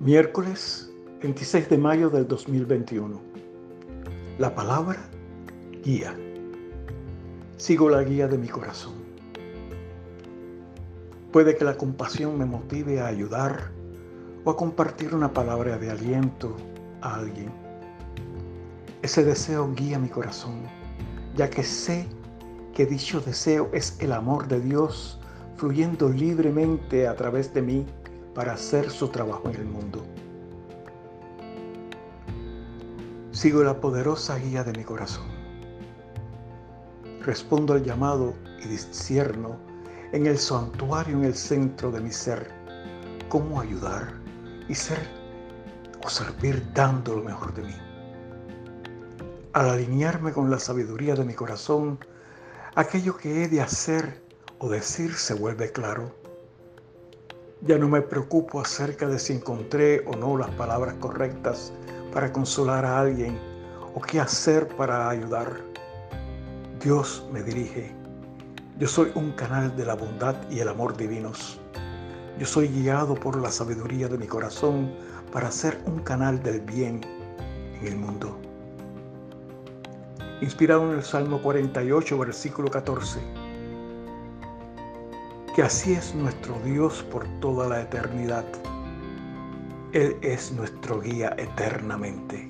Miércoles 26 de mayo del 2021. La palabra guía. Sigo la guía de mi corazón. Puede que la compasión me motive a ayudar o a compartir una palabra de aliento a alguien. Ese deseo guía mi corazón, ya que sé que dicho deseo es el amor de Dios fluyendo libremente a través de mí para hacer su trabajo en el mundo. Sigo la poderosa guía de mi corazón. Respondo al llamado y discierno en el santuario en el centro de mi ser cómo ayudar y ser o servir dando lo mejor de mí. Al alinearme con la sabiduría de mi corazón, aquello que he de hacer o decir se vuelve claro. Ya no me preocupo acerca de si encontré o no las palabras correctas para consolar a alguien o qué hacer para ayudar. Dios me dirige. Yo soy un canal de la bondad y el amor divinos. Yo soy guiado por la sabiduría de mi corazón para ser un canal del bien en el mundo inspirado en el Salmo 48, versículo 14. Que así es nuestro Dios por toda la eternidad. Él es nuestro guía eternamente.